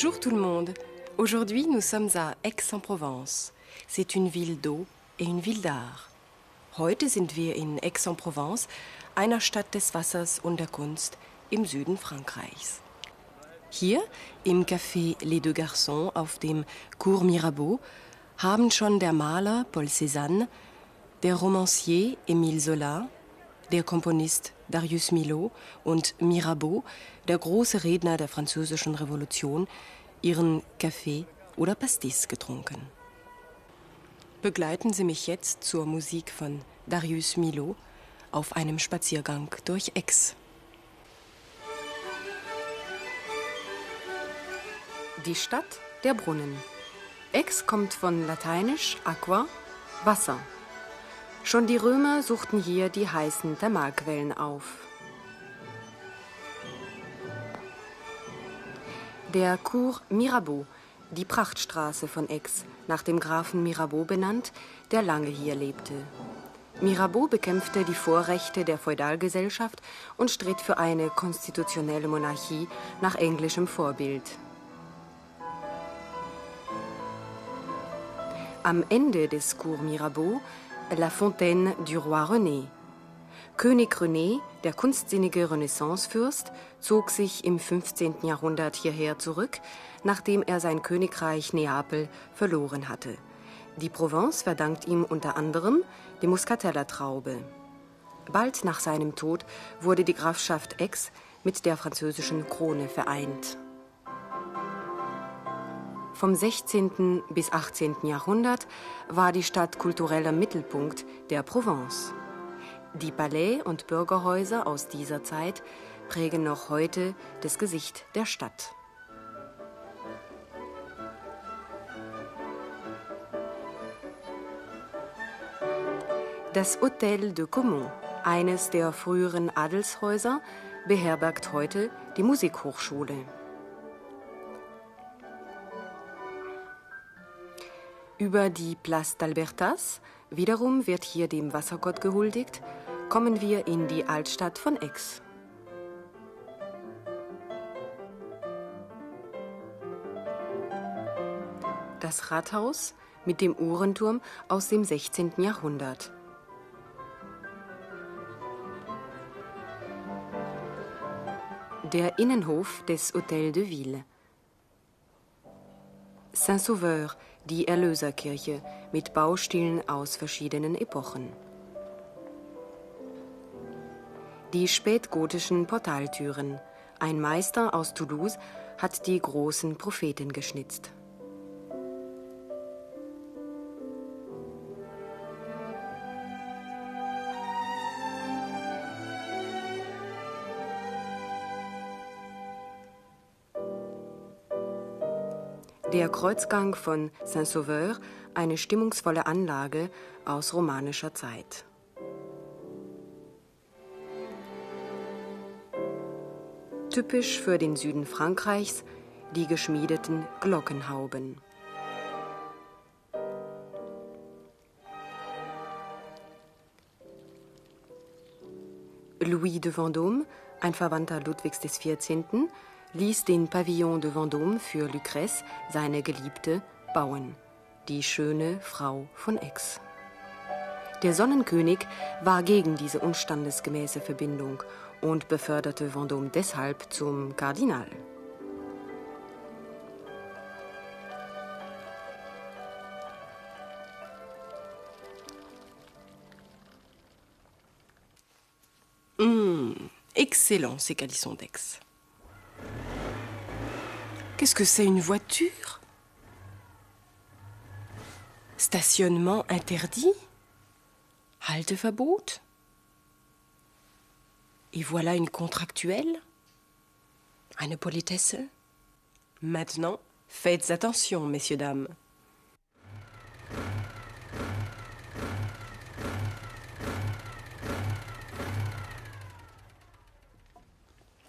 Bonjour tout le monde. Aujourd'hui, nous sommes à Aix-en-Provence. C'est une ville d'eau et une ville d'art. Heute sind wir in Aix-en-Provence, einer Stadt des Wassers und der Kunst im Süden Frankreichs. Hier im Café Les Deux Garçons auf dem Cours Mirabeau haben schon der Maler Paul Cézanne, der Romancier Émile Zola, der Komponist Darius Milhaud und Mirabeau, der große Redner der französischen Revolution, ihren Kaffee oder Pastis getrunken. Begleiten Sie mich jetzt zur Musik von Darius Milhaud auf einem Spaziergang durch Aix. Die Stadt der Brunnen. Aix kommt von lateinisch aqua, Wasser. Schon die Römer suchten hier die heißen Thermalquellen auf. Der Cours Mirabeau, die Prachtstraße von Aix, nach dem Grafen Mirabeau benannt, der lange hier lebte. Mirabeau bekämpfte die Vorrechte der Feudalgesellschaft und stritt für eine konstitutionelle Monarchie nach englischem Vorbild. Am Ende des Cours Mirabeau La Fontaine du Roi René. König René, der kunstsinnige Renaissancefürst, zog sich im 15. Jahrhundert hierher zurück, nachdem er sein Königreich Neapel verloren hatte. Die Provence verdankt ihm unter anderem die Muscatella-Traube. Bald nach seinem Tod wurde die Grafschaft Aix mit der französischen Krone vereint. Vom 16. bis 18. Jahrhundert war die Stadt kultureller Mittelpunkt der Provence. Die Palais und Bürgerhäuser aus dieser Zeit prägen noch heute das Gesicht der Stadt. Das Hôtel de Caumont, eines der früheren Adelshäuser, beherbergt heute die Musikhochschule. Über die Place d'Albertas, wiederum wird hier dem Wassergott gehuldigt, kommen wir in die Altstadt von Aix. Das Rathaus mit dem Uhrenturm aus dem 16. Jahrhundert. Der Innenhof des Hôtel de Ville. Saint-Sauveur, die Erlöserkirche mit Baustilen aus verschiedenen Epochen. Die spätgotischen Portaltüren. Ein Meister aus Toulouse hat die großen Propheten geschnitzt. Der Kreuzgang von Saint-Sauveur, eine stimmungsvolle Anlage aus romanischer Zeit. Typisch für den Süden Frankreichs die geschmiedeten Glockenhauben. Louis de Vendôme, ein Verwandter Ludwigs XIV., ließ den Pavillon de Vendôme für Lucrèce, seine Geliebte, bauen, die schöne Frau von Aix. Der Sonnenkönig war gegen diese unstandesgemäße Verbindung und beförderte Vendôme deshalb zum Kardinal. Mmh, excellent ces calissons d'Aix. Qu'est-ce que c'est une voiture? Stationnement interdit? Halteverbot? Et voilà une contractuelle? Eine Politesse Maintenant, faites attention, messieurs, dames.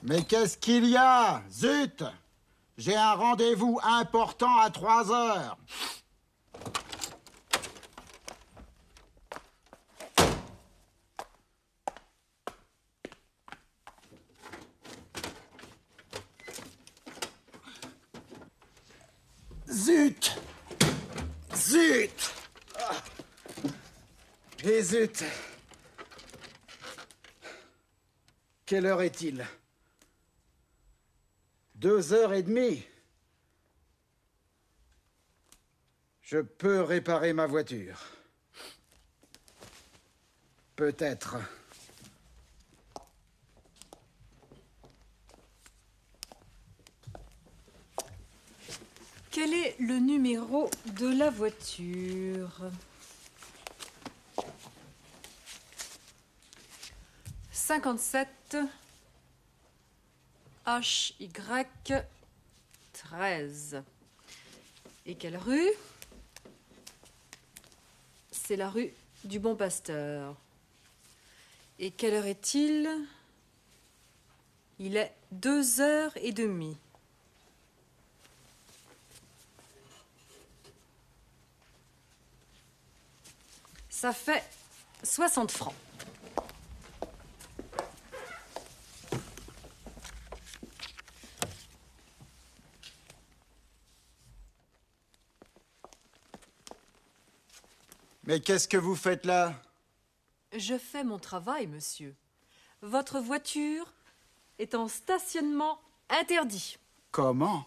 Mais qu'est-ce qu'il y a? Zut J'ai un rendez-vous important à 3 heures. Zut Zut. Et zut Quelle heure est-il? Deux heures et demie. Je peux réparer ma voiture. Peut-être. Quel est le numéro de la voiture? Cinquante-sept HY 13. Et quelle rue? C'est la rue du Bon Pasteur. Et quelle heure est-il? Il est deux heures et demie. Ça fait 60 francs. Mais qu'est-ce que vous faites là? Je fais mon travail, monsieur. Votre voiture est en stationnement interdit. Comment?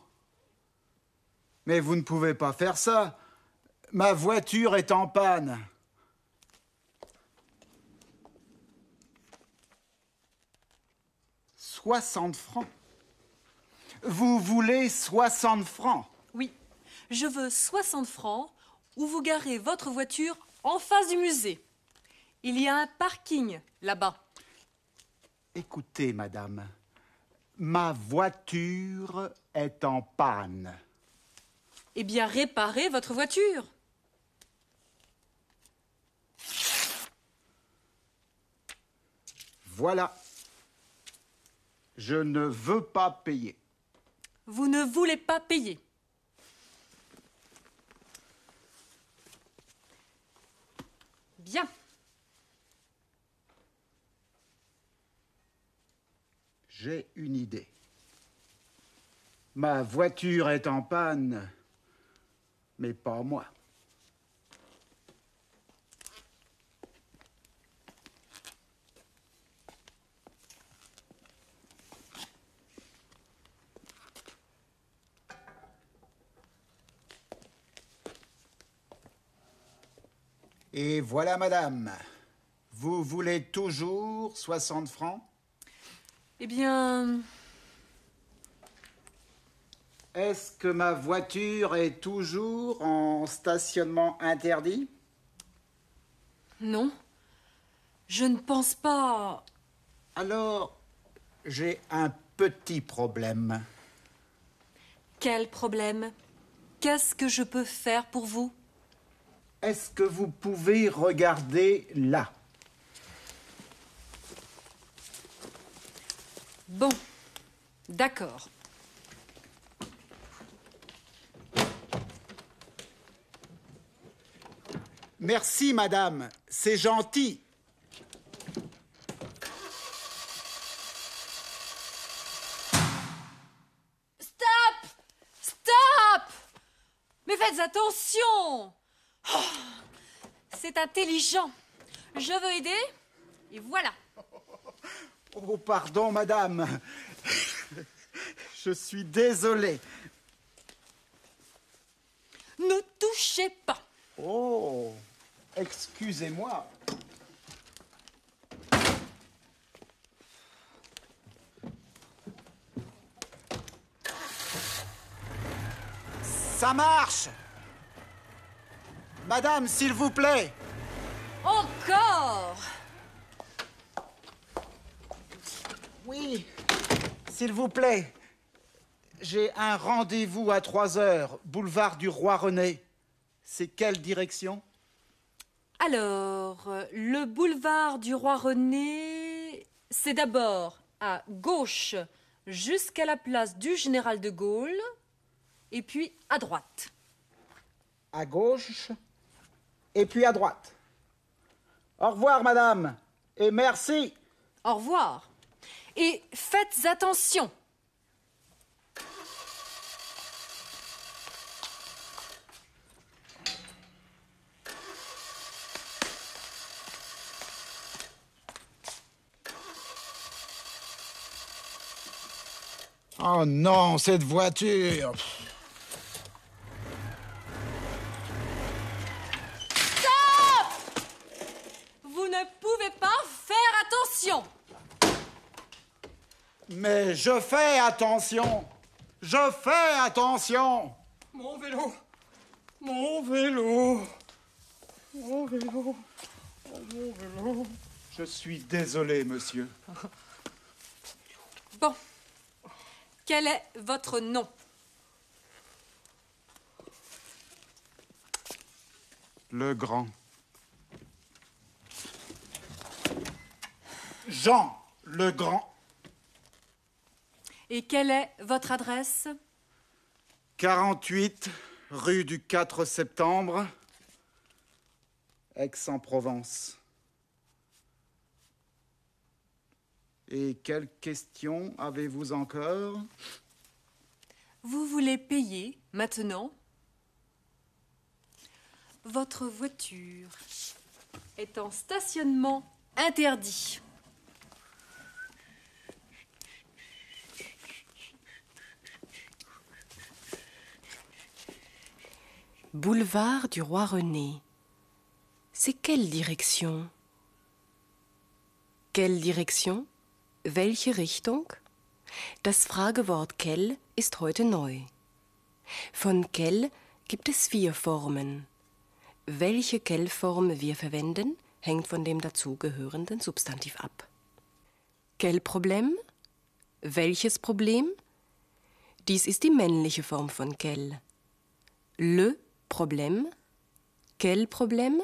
Mais vous ne pouvez pas faire ça. Ma voiture est en panne. Soixante francs. Vous voulez soixante francs? Oui, je veux 60 francs où vous garez votre voiture en face du musée. Il y a un parking là-bas. Écoutez, madame, ma voiture est en panne. Eh bien, réparez votre voiture. Voilà. Je ne veux pas payer. Vous ne voulez pas payer. J'ai une idée. Ma voiture est en panne, mais pas moi. Et voilà, madame. Vous voulez toujours 60 francs? Eh bien, Est-ce que ma voiture est toujours en stationnement interdit? non. Je ne pense pas. Alors, j'ai un petit problème. Quel problème? Qu'est-ce que je peux faire pour vous? Est-ce que vous pouvez regarder là? Bon, d'accord. Merci, madame. C'est gentil. Stop Stop Mais faites attention Oh, C'est intelligent. Je veux aider et voilà. Oh, pardon, madame. Je suis désolé. Ne touchez pas. Oh, excusez-moi. Ça marche Madame, s'il vous plaît Encore Oui, s'il vous plaît. J'ai un rendez-vous à 3 heures, boulevard du Roi René. C'est quelle direction? Alors, le boulevard du Roi René, c'est d'abord à gauche jusqu'à la place du Général de Gaulle et puis à droite. À gauche? et puis à droite. Au revoir, madame, et merci. Au revoir. Et faites attention. Oh non, cette voiture attention. Mais je fais attention. Je fais attention. Mon vélo. Mon vélo. Mon vélo. Oh, Mon vélo. Je suis désolé, monsieur. Bon. Quel est votre nom? Le grand. Jean le Grand. Et quelle est votre adresse? 48 rue du 4 septembre, Aix-en-Provence. Et quelles questions avez-vous encore? Vous voulez payer maintenant? Votre voiture est en stationnement interdit. Boulevard du Roi René. C'est quelle direction Quelle direction Welche Richtung Das Fragewort Kell ist heute neu. Von Kell gibt es vier Formen. Welche Kellform wir verwenden, hängt von dem dazugehörenden Substantiv ab. Kellproblem? Welches Problem? Dies ist die männliche Form von Kell. Le Problem? Quel Problem?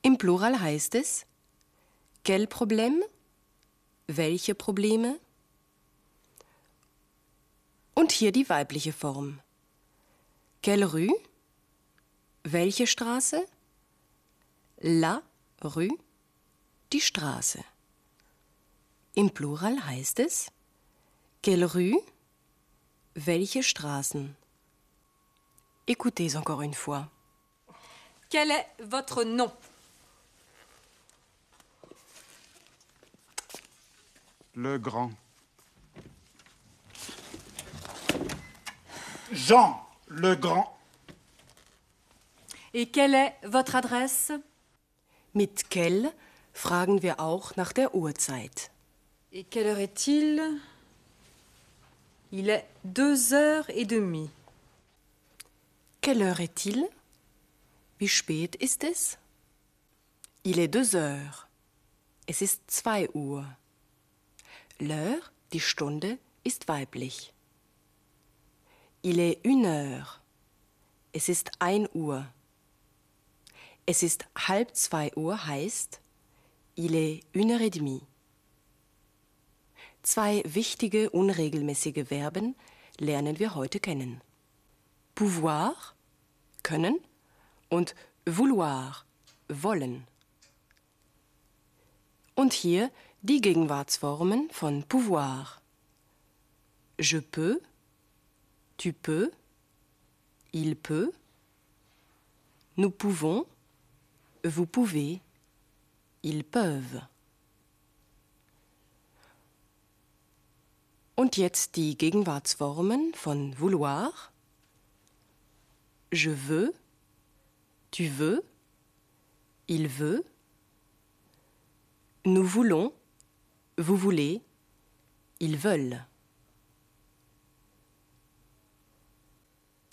Im Plural heißt es Quel Problem? Welche Probleme? Und hier die weibliche Form. Quelle rue? Welche Straße? La rue, die Straße. Im Plural heißt es Quelle rue? Welche Straßen? Écoutez encore une fois. Quel est votre nom? Le Grand. Jean le Grand. Et quelle est votre adresse? Mit Kell fragen wir auch nach der Uhrzeit. Et quelle heure est-il? Il est deux heures et demie. Quelle heure est-il Wie spät ist es? Il est deux heures. Es ist zwei Uhr. L'heure, die Stunde, ist weiblich. Il est une heure. Es ist ein Uhr. Es ist halb zwei Uhr heißt, il est une heure et demie. Zwei wichtige unregelmäßige Verben lernen wir heute kennen. Pouvoir, können, und vouloir, wollen. Und hier die Gegenwartsformen von pouvoir. Je peux, tu peux, il peut, nous pouvons, vous pouvez, ils peuvent. Und jetzt die Gegenwartsformen von vouloir. Je veux, tu veux, il veut, nous voulons, vous voulez, ils veulent.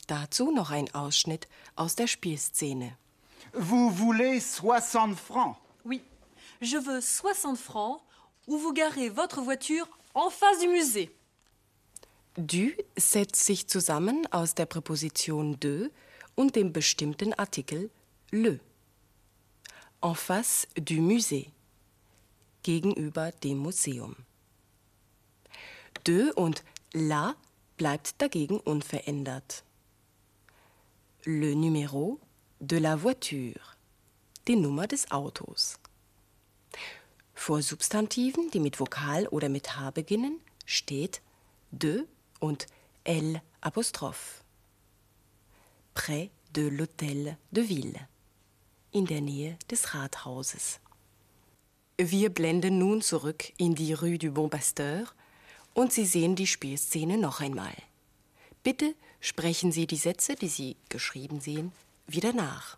Dazu noch ein Ausschnitt aus der Spielszene. Vous voulez 60 francs? Oui, je veux 60 francs ou vous garez votre voiture en face du musée. Du setzt sich zusammen aus der Präposition de und dem bestimmten Artikel le. En face du musée. Gegenüber dem Museum. De und la bleibt dagegen unverändert. Le numéro de la voiture. Die Nummer des Autos. Vor Substantiven, die mit Vokal oder mit H beginnen, steht de und L apostroph. Près de l'Hôtel de Ville. In der Nähe des Rathauses. Wir blenden nun zurück in die Rue du Bon Pasteur und Sie sehen die Spielszene noch einmal. Bitte sprechen Sie die Sätze, die Sie geschrieben sehen, wieder nach.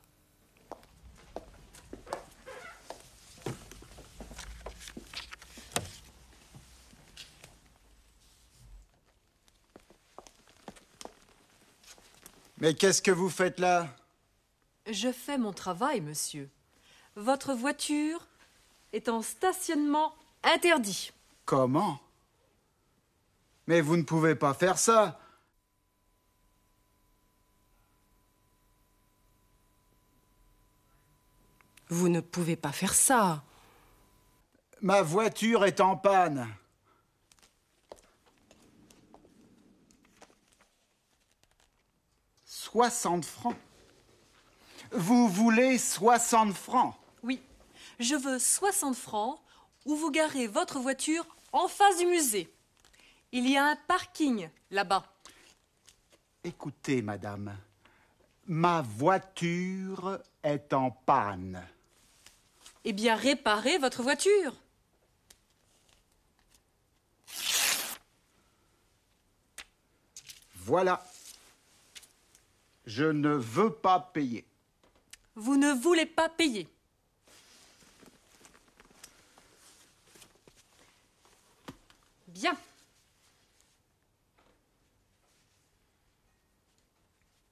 Mais qu'est-ce que vous faites là? Je fais mon travail, monsieur. Votre voiture est en stationnement interdit. Comment? Mais vous ne pouvez pas faire ça. Vous ne pouvez pas faire ça. Ma voiture est en panne. Soixante francs. Vous voulez soixante francs? Oui, je veux 60 francs ou vous garez votre voiture en face du musée. Il y a un parking là-bas. Écoutez, madame, ma voiture est en panne. Eh bien, réparez votre voiture. Voilà. Je ne veux pas payer. Vous ne voulez pas payer. Bien.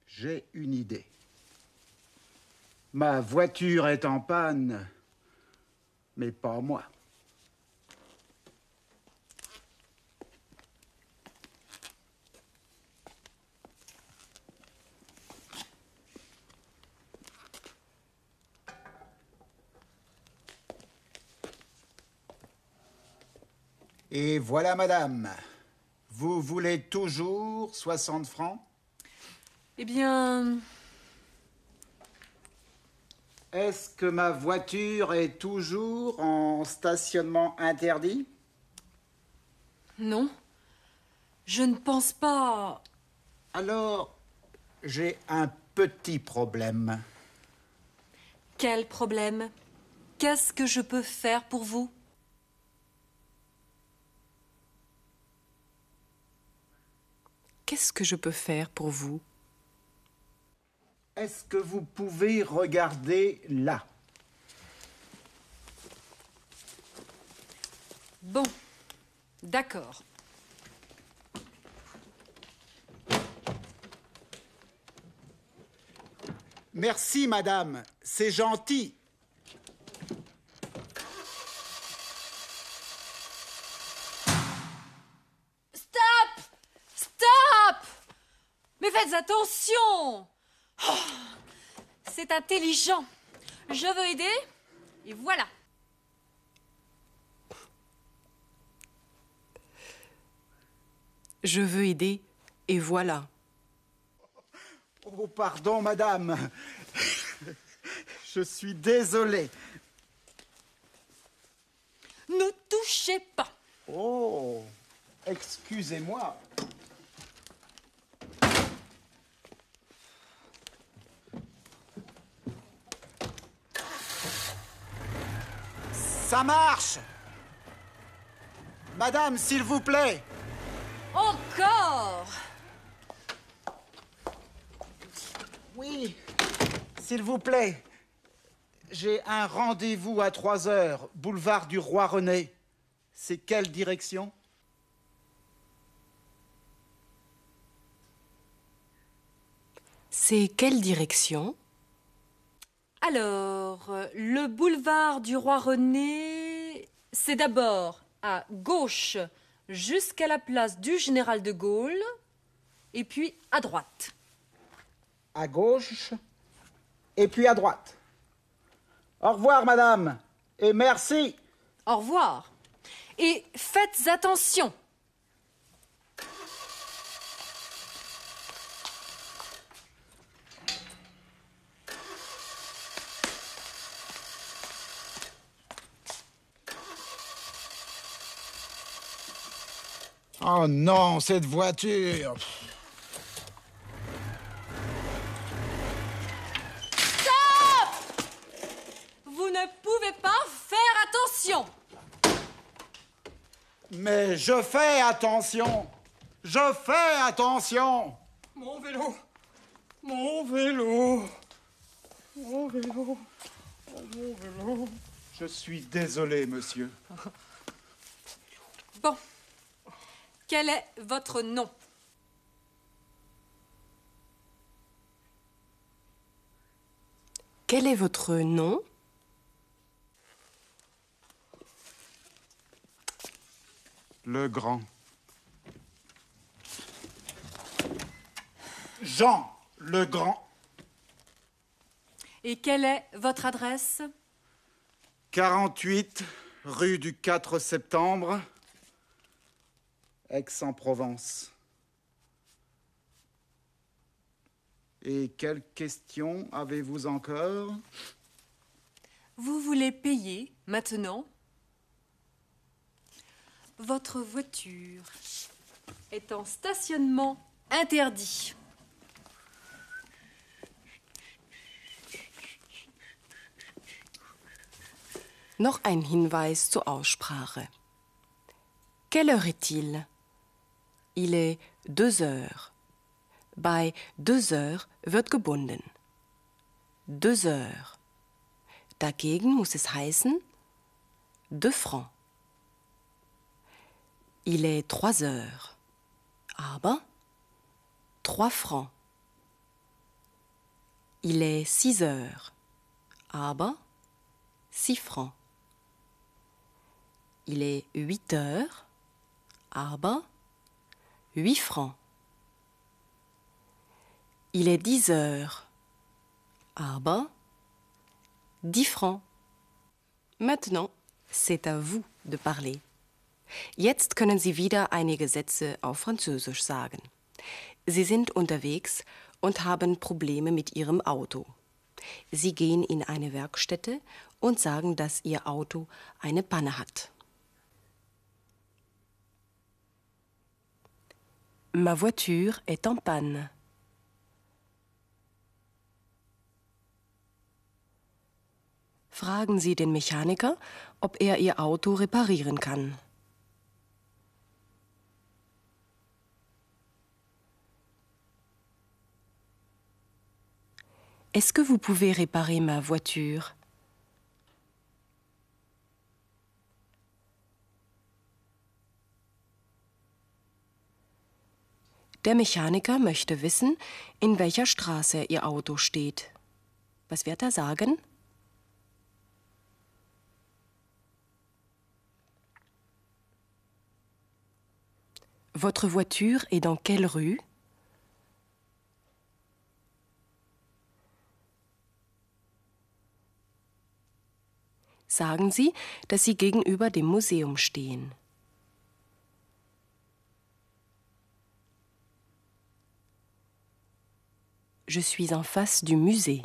J'ai une idée. Ma voiture est en panne, mais pas moi. Et voilà, madame. Vous voulez toujours 60 francs? Eh bien, Est-ce que ma voiture est toujours en stationnement interdit? non. Je ne pense pas. Alors, j'ai un petit problème. Quel problème? Qu'est-ce que je peux faire pour vous? Qu'est-ce que je peux faire pour vous? Est-ce que vous pouvez regarder là? Bon, d'accord. Merci, madame. C'est gentil. Faites attention Oh, C'est intelligent. Je veux aider. Et voilà. Je veux aider, et voilà. Oh, pardon, madame. Je suis désolé. Ne touchez pas. Oh, excusez-moi. Ça marche. Madame, s'il vous plaît. Encore. Oui, s'il vous plaît. J'ai un rendez-vous à 3 heures, boulevard du Roi René. C'est quelle direction? C'est quelle direction? Alors, euh, le boulevard du Roi René, c'est d'abord à gauche jusqu'à la place du Général de Gaulle, et puis à droite. À gauche et puis à droite. Au revoir, madame, et merci. Au revoir. Et faites attention. Oh non, cette voiture Vous ne pouvez pas faire attention. Mais je fais attention. Je fais attention. Mon vélo Mon vélo Mon vélo Mon vélo Je suis désolé, monsieur. Bon. Quel est votre nom? Quel est votre nom? Le grand. Jean le Grand. Et quelle est votre adresse? 48 rue du 4 septembre, Aix-en-Provence. Et quelles questions avez-vous encore? Vous voulez payer maintenant? Votre voiture est en stationnement interdit. Noch ein Hinweis zur Aussprache. Quelle heure est-il? Il est deux heures. Bei deux heures wird gebunden. Deux heures. Dagegen muss es heißen deux francs. Il est trois heures. Aber trois francs. Il est six heures. Aber six francs. Il est huit heures. Aber huit francs. Il est dix heures. Aber dix francs. Maintenant, c'est à vous de parler. Jetzt können Sie wieder einige Sätze auf Französisch sagen. Sie sind unterwegs und haben Probleme mit Ihrem Auto. Sie gehen in eine Werkstätte und sagen, dass Ihr Auto eine Panne hat. Ma voiture est en panne. Fragen Sie den Mechaniker, ob er Ihr Auto reparieren kann. Est-ce que vous pouvez réparer ma voiture? Der Mechaniker möchte wissen, in welcher Straße Ihr Auto steht. Was wird er sagen? Votre voiture est dans quelle rue Sagen Sie, dass Sie gegenüber dem Museum stehen. Je suis en face du musée.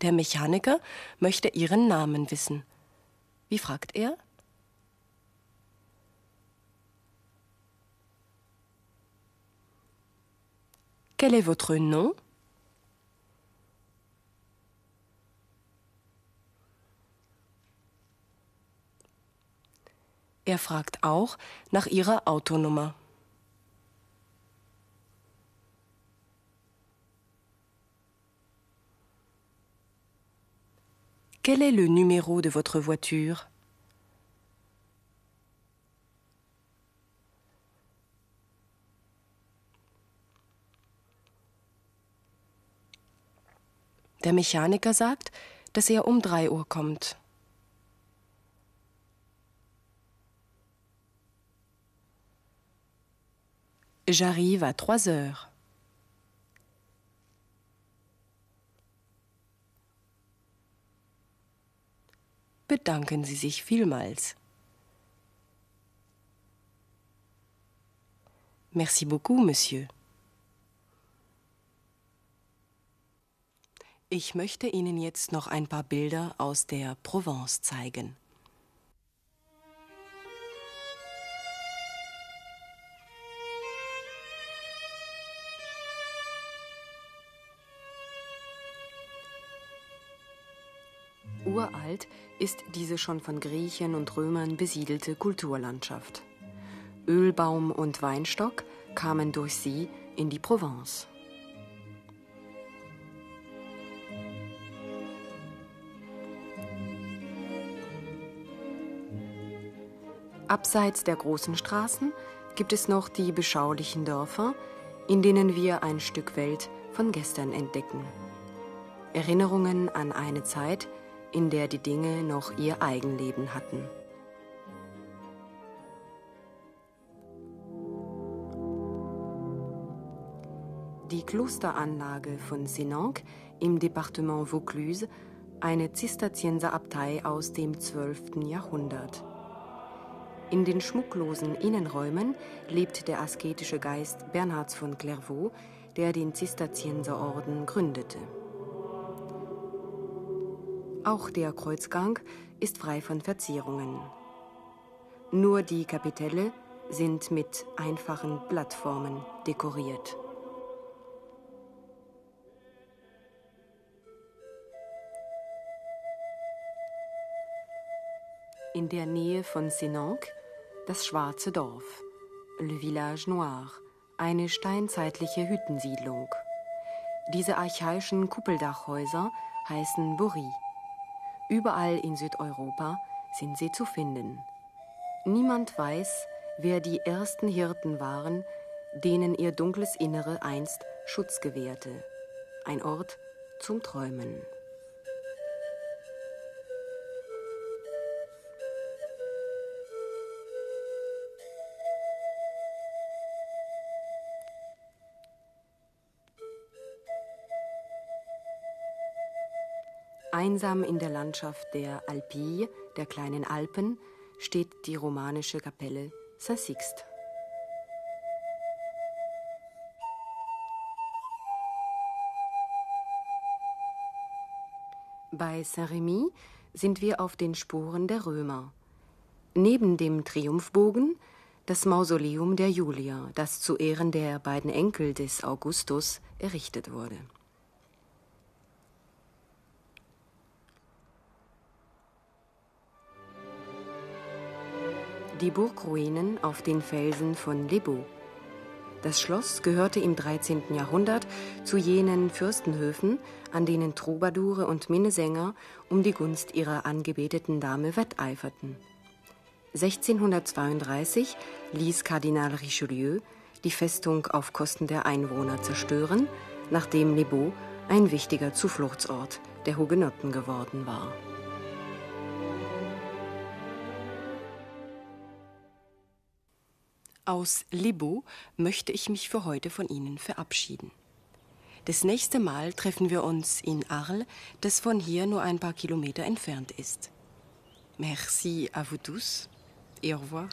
Der Mechaniker möchte Ihren Namen wissen. Wie fragt er? Quel est votre nom Er fragt auch nach ihrer Autonummer. Quel est le numéro de votre voiture Der Mechaniker sagt, dass er um drei Uhr kommt. J'arrive à trois heures. Bedanken Sie sich vielmals. Merci beaucoup, Monsieur. Ich möchte Ihnen jetzt noch ein paar Bilder aus der Provence zeigen. Alt ist diese schon von Griechen und Römern besiedelte Kulturlandschaft. Ölbaum und Weinstock kamen durch sie in die Provence. Abseits der großen Straßen gibt es noch die beschaulichen Dörfer, in denen wir ein Stück Welt von gestern entdecken. Erinnerungen an eine Zeit, in der die Dinge noch ihr Eigenleben hatten. Die Klosteranlage von Senanque im Departement Vaucluse, eine Zisterzienserabtei aus dem 12. Jahrhundert. In den schmucklosen Innenräumen lebt der asketische Geist Bernhards von Clairvaux, der den Zisterzienserorden gründete. Auch der Kreuzgang ist frei von Verzierungen. Nur die Kapitelle sind mit einfachen Plattformen dekoriert. In der Nähe von Senanque das schwarze Dorf, Le Village Noir, eine steinzeitliche Hüttensiedlung. Diese archaischen Kuppeldachhäuser heißen Bourri. Überall in Südeuropa sind sie zu finden. Niemand weiß, wer die ersten Hirten waren, denen ihr dunkles Innere einst Schutz gewährte. Ein Ort zum Träumen. Einsam in der Landschaft der Alpille, der kleinen Alpen, steht die romanische Kapelle Saint-Sixt. Bei Saint-Rémy sind wir auf den Spuren der Römer. Neben dem Triumphbogen das Mausoleum der Julia, das zu Ehren der beiden Enkel des Augustus errichtet wurde. Die Burgruinen auf den Felsen von Lebu. Das Schloss gehörte im 13. Jahrhundert zu jenen Fürstenhöfen, an denen Troubadoure und Minnesänger um die Gunst ihrer angebeteten Dame wetteiferten. 1632 ließ Kardinal Richelieu die Festung auf Kosten der Einwohner zerstören, nachdem Lebu ein wichtiger Zufluchtsort der Hugenotten geworden war. Aus Libo möchte ich mich für heute von Ihnen verabschieden. Das nächste Mal treffen wir uns in Arles, das von hier nur ein paar Kilometer entfernt ist. Merci à vous tous et au revoir.